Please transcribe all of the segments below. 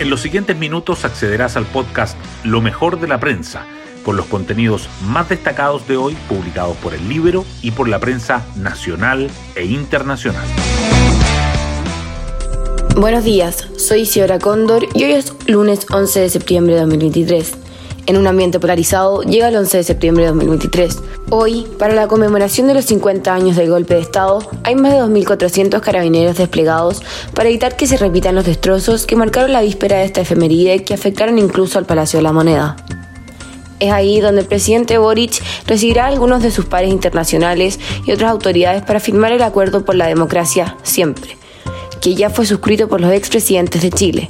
En los siguientes minutos accederás al podcast Lo mejor de la prensa, con los contenidos más destacados de hoy publicados por el libro y por la prensa nacional e internacional. Buenos días, soy Isidora Cóndor y hoy es lunes 11 de septiembre de 2023. En un ambiente polarizado llega el 11 de septiembre de 2023. Hoy, para la conmemoración de los 50 años del golpe de Estado, hay más de 2.400 carabineros desplegados para evitar que se repitan los destrozos que marcaron la víspera de esta efeméride que afectaron incluso al Palacio de la Moneda. Es ahí donde el presidente Boric recibirá a algunos de sus pares internacionales y otras autoridades para firmar el acuerdo por la democracia siempre, que ya fue suscrito por los expresidentes de Chile.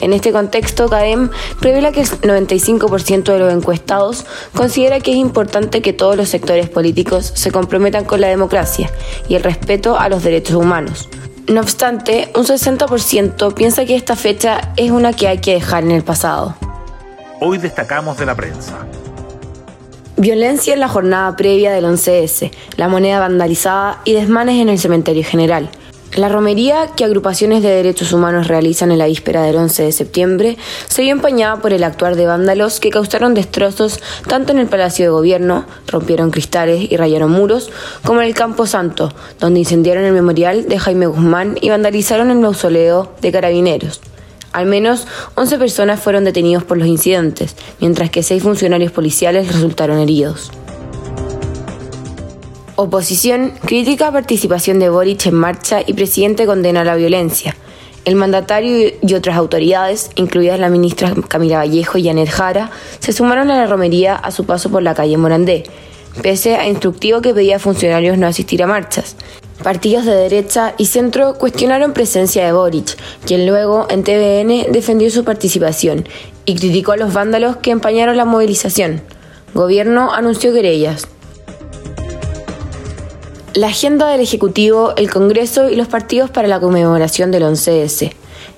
En este contexto, CADEM revela que el 95% de los encuestados considera que es importante que todos los sectores políticos se comprometan con la democracia y el respeto a los derechos humanos. No obstante, un 60% piensa que esta fecha es una que hay que dejar en el pasado. Hoy destacamos de la prensa. Violencia en la jornada previa del 11S, la moneda vandalizada y desmanes en el cementerio general. La romería que agrupaciones de derechos humanos realizan en la víspera del 11 de septiembre se vio empañada por el actuar de vándalos que causaron destrozos tanto en el Palacio de Gobierno, rompieron cristales y rayaron muros, como en el Campo Santo, donde incendiaron el memorial de Jaime Guzmán y vandalizaron el mausoleo de carabineros. Al menos 11 personas fueron detenidos por los incidentes, mientras que seis funcionarios policiales resultaron heridos. Oposición critica participación de Boric en marcha y presidente condena la violencia. El mandatario y otras autoridades, incluidas la ministra Camila Vallejo y Janet Jara, se sumaron a la romería a su paso por la calle Morandé, pese a instructivo que pedía a funcionarios no asistir a marchas. Partidos de derecha y centro cuestionaron presencia de Boric, quien luego en TVN defendió su participación y criticó a los vándalos que empañaron la movilización. Gobierno anunció querellas. La agenda del Ejecutivo, el Congreso y los partidos para la conmemoración del 11S.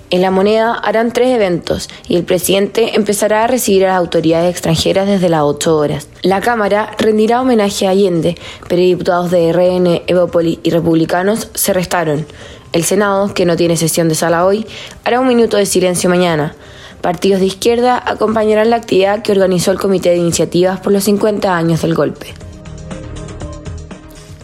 En la moneda harán tres eventos y el presidente empezará a recibir a las autoridades extranjeras desde las 8 horas. La Cámara rendirá homenaje a Allende, pero diputados de RN, Evópoli y republicanos se restaron. El Senado, que no tiene sesión de sala hoy, hará un minuto de silencio mañana. Partidos de izquierda acompañarán la actividad que organizó el Comité de Iniciativas por los 50 años del golpe.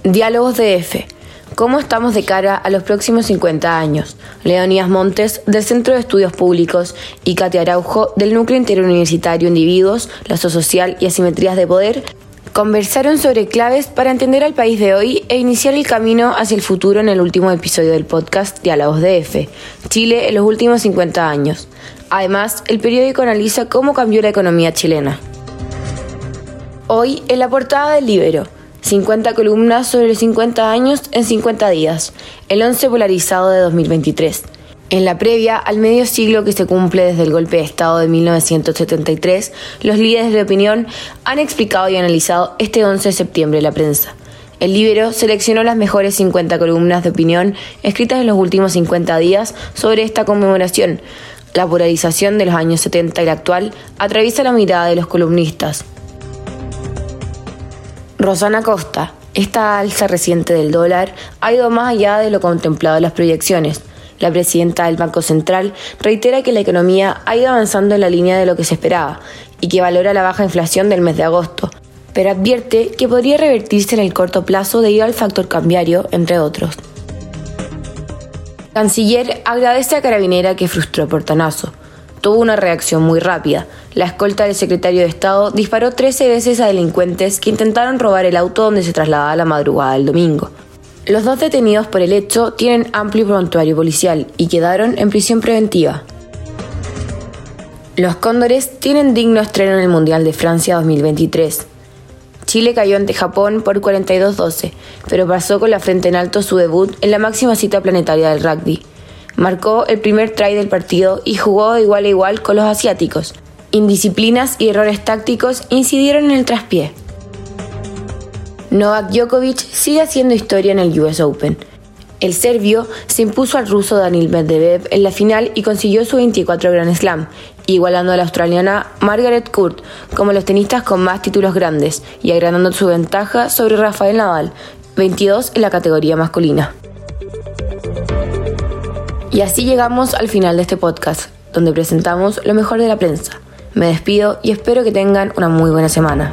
Diálogos de F. ¿Cómo estamos de cara a los próximos 50 años? Leonías Montes, del Centro de Estudios Públicos, y Katia Araujo, del Núcleo Interuniversitario Individuos, Lazo Social y Asimetrías de Poder, conversaron sobre claves para entender al país de hoy e iniciar el camino hacia el futuro en el último episodio del podcast Diálogos de F, Chile en los últimos 50 años. Además, el periódico analiza cómo cambió la economía chilena. Hoy, en la portada del Libero, 50 columnas sobre 50 años en 50 días, el 11 polarizado de 2023. En la previa al medio siglo que se cumple desde el golpe de Estado de 1973, los líderes de opinión han explicado y analizado este 11 de septiembre la prensa. El Libero seleccionó las mejores 50 columnas de opinión escritas en los últimos 50 días sobre esta conmemoración. La polarización de los años 70 y la actual atraviesa la mirada de los columnistas, Rosana Costa, esta alza reciente del dólar ha ido más allá de lo contemplado en las proyecciones. La presidenta del Banco Central reitera que la economía ha ido avanzando en la línea de lo que se esperaba y que valora la baja inflación del mes de agosto, pero advierte que podría revertirse en el corto plazo debido al factor cambiario, entre otros. Canciller agradece a Carabinera que frustró Portanazo tuvo una reacción muy rápida. La escolta del secretario de Estado disparó 13 veces a delincuentes que intentaron robar el auto donde se trasladaba la madrugada del domingo. Los dos detenidos por el hecho tienen amplio prontuario policial y quedaron en prisión preventiva. Los Cóndores tienen digno estreno en el Mundial de Francia 2023. Chile cayó ante Japón por 42-12, pero pasó con la frente en alto su debut en la máxima cita planetaria del rugby. Marcó el primer try del partido y jugó de igual a igual con los asiáticos. Indisciplinas y errores tácticos incidieron en el traspié. Novak Djokovic sigue haciendo historia en el US Open. El serbio se impuso al ruso Daniil Medvedev en la final y consiguió su 24 Grand Slam, igualando a la australiana Margaret Court como los tenistas con más títulos grandes y agrandando su ventaja sobre Rafael Nadal, 22 en la categoría masculina. Y así llegamos al final de este podcast. donde presentamos lo mejor de la prensa. Me despido y espero que tengan una muy buena semana.